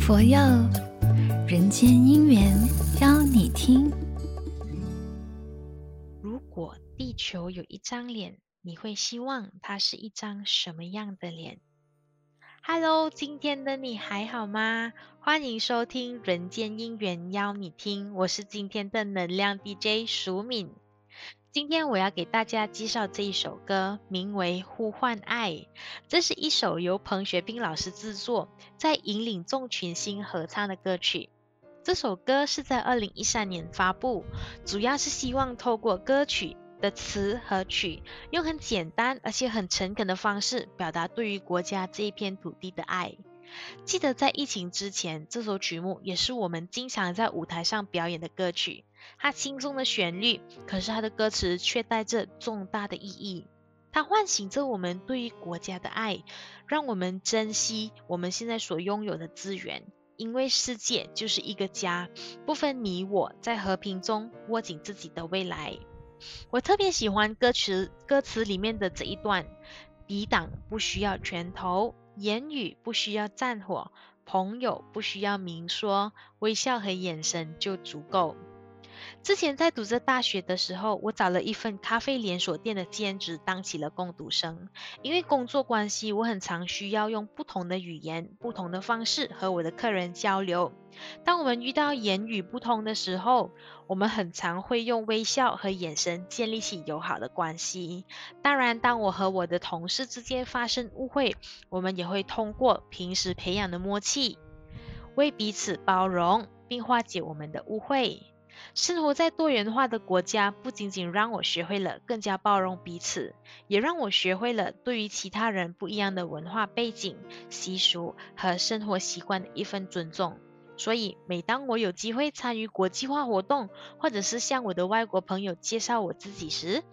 佛佑人间因缘，邀你听。如果地球有一张脸，你会希望它是一张什么样的脸？Hello，今天的你还好吗？欢迎收听《人间因缘》，邀你听。我是今天的能量 DJ 淑敏。今天我要给大家介绍这一首歌，名为《呼唤爱》。这是一首由彭学斌老师制作，在引领众群星合唱的歌曲。这首歌是在二零一三年发布，主要是希望透过歌曲的词和曲，用很简单而且很诚恳的方式，表达对于国家这一片土地的爱。记得在疫情之前，这首曲目也是我们经常在舞台上表演的歌曲。它轻松的旋律，可是它的歌词却带着重大的意义。它唤醒着我们对于国家的爱，让我们珍惜我们现在所拥有的资源。因为世界就是一个家，不分你我，在和平中握紧自己的未来。我特别喜欢歌词歌词里面的这一段：抵挡不需要拳头，言语不需要战火，朋友不需要明说，微笑和眼神就足够。之前在读着大学的时候，我找了一份咖啡连锁店的兼职，当起了工读生。因为工作关系，我很常需要用不同的语言、不同的方式和我的客人交流。当我们遇到言语不通的时候，我们很常会用微笑和眼神建立起友好的关系。当然，当我和我的同事之间发生误会，我们也会通过平时培养的默契，为彼此包容并化解我们的误会。生活在多元化的国家，不仅仅让我学会了更加包容彼此，也让我学会了对于其他人不一样的文化背景、习俗和生活习惯的一份尊重。所以，每当我有机会参与国际化活动，或者是向我的外国朋友介绍我自己时，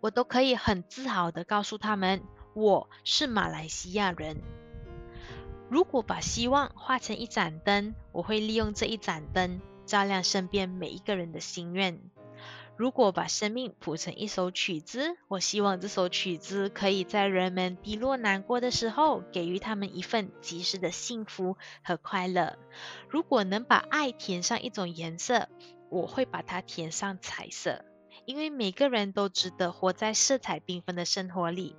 我都可以很自豪地告诉他们，我是马来西亚人。如果把希望画成一盏灯，我会利用这一盏灯。照亮身边每一个人的心愿。如果把生命谱成一首曲子，我希望这首曲子可以在人们低落难过的时候，给予他们一份及时的幸福和快乐。如果能把爱填上一种颜色，我会把它填上彩色，因为每个人都值得活在色彩缤纷的生活里。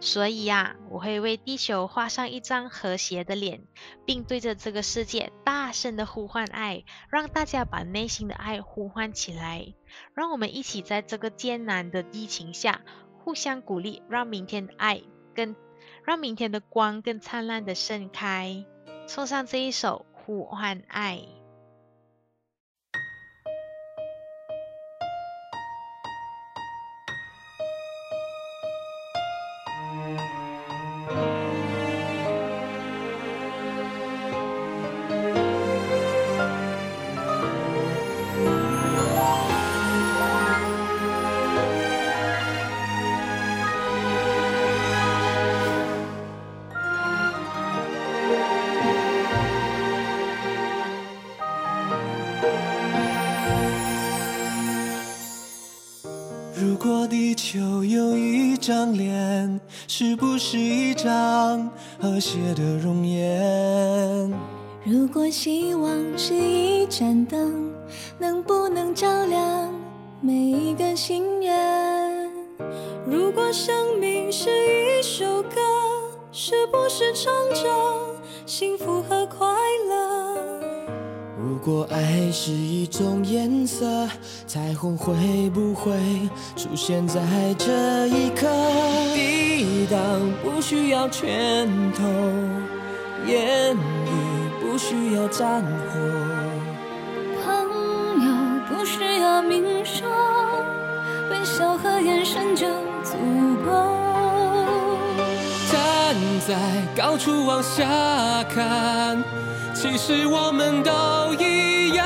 所以呀，我会为地球画上一张和谐的脸，并对着这个世界大声的呼唤爱，让大家把内心的爱呼唤起来。让我们一起在这个艰难的疫情下互相鼓励，让明天的爱更，让明天的光更灿烂的盛开。送上这一首呼唤爱。如果地球有一张脸，是不是一张和谐的容颜？如果希望是一盏灯，能不能照亮每一个心愿？如果生命是一首歌，是不是唱着幸福和快乐？如果爱是一种颜色，彩虹会不会出现在这一刻？抵挡不需要拳头，言语不需要战火，朋友不需要明说，微笑和眼神就足够。站在高处往下看。其实我们都一样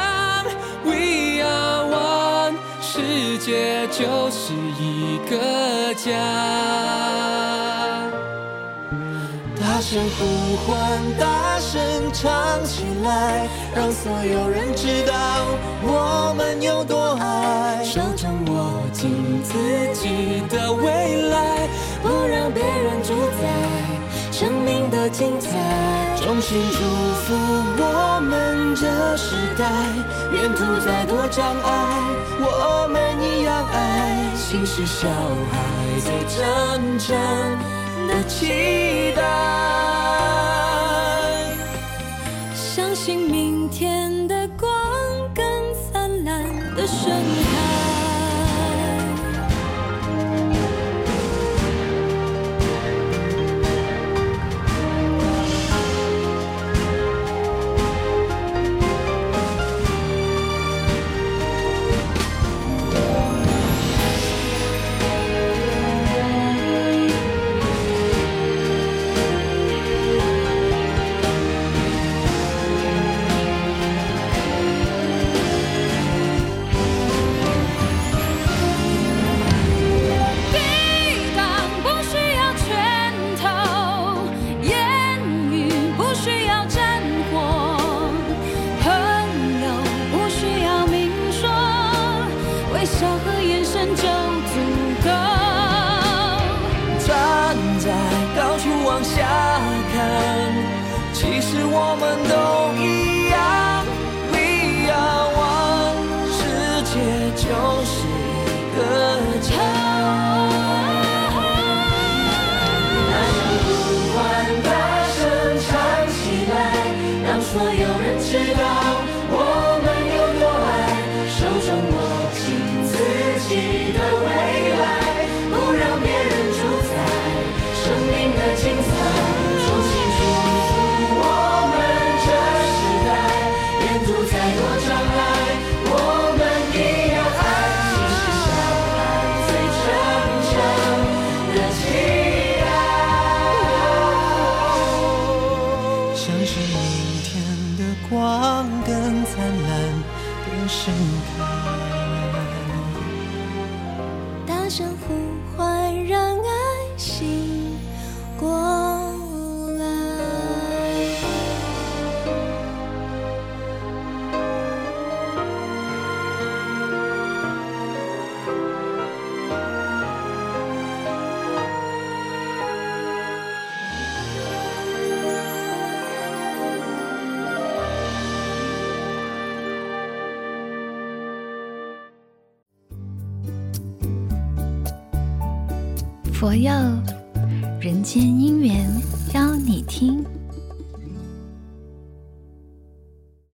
，We are one，世界就是一个家。大声呼唤，大声唱起来，让所有人知道我们有多爱。手掌握紧自己的未来，不让别人主宰生命。的精彩。衷心祝时代，沿途再多障碍，我们一样爱。心是小孩最真诚的期待，相信明天的光更灿烂的盛开。就足够。站在高处往下看，其实我们都一样。盛开佛佑人间姻缘邀你听。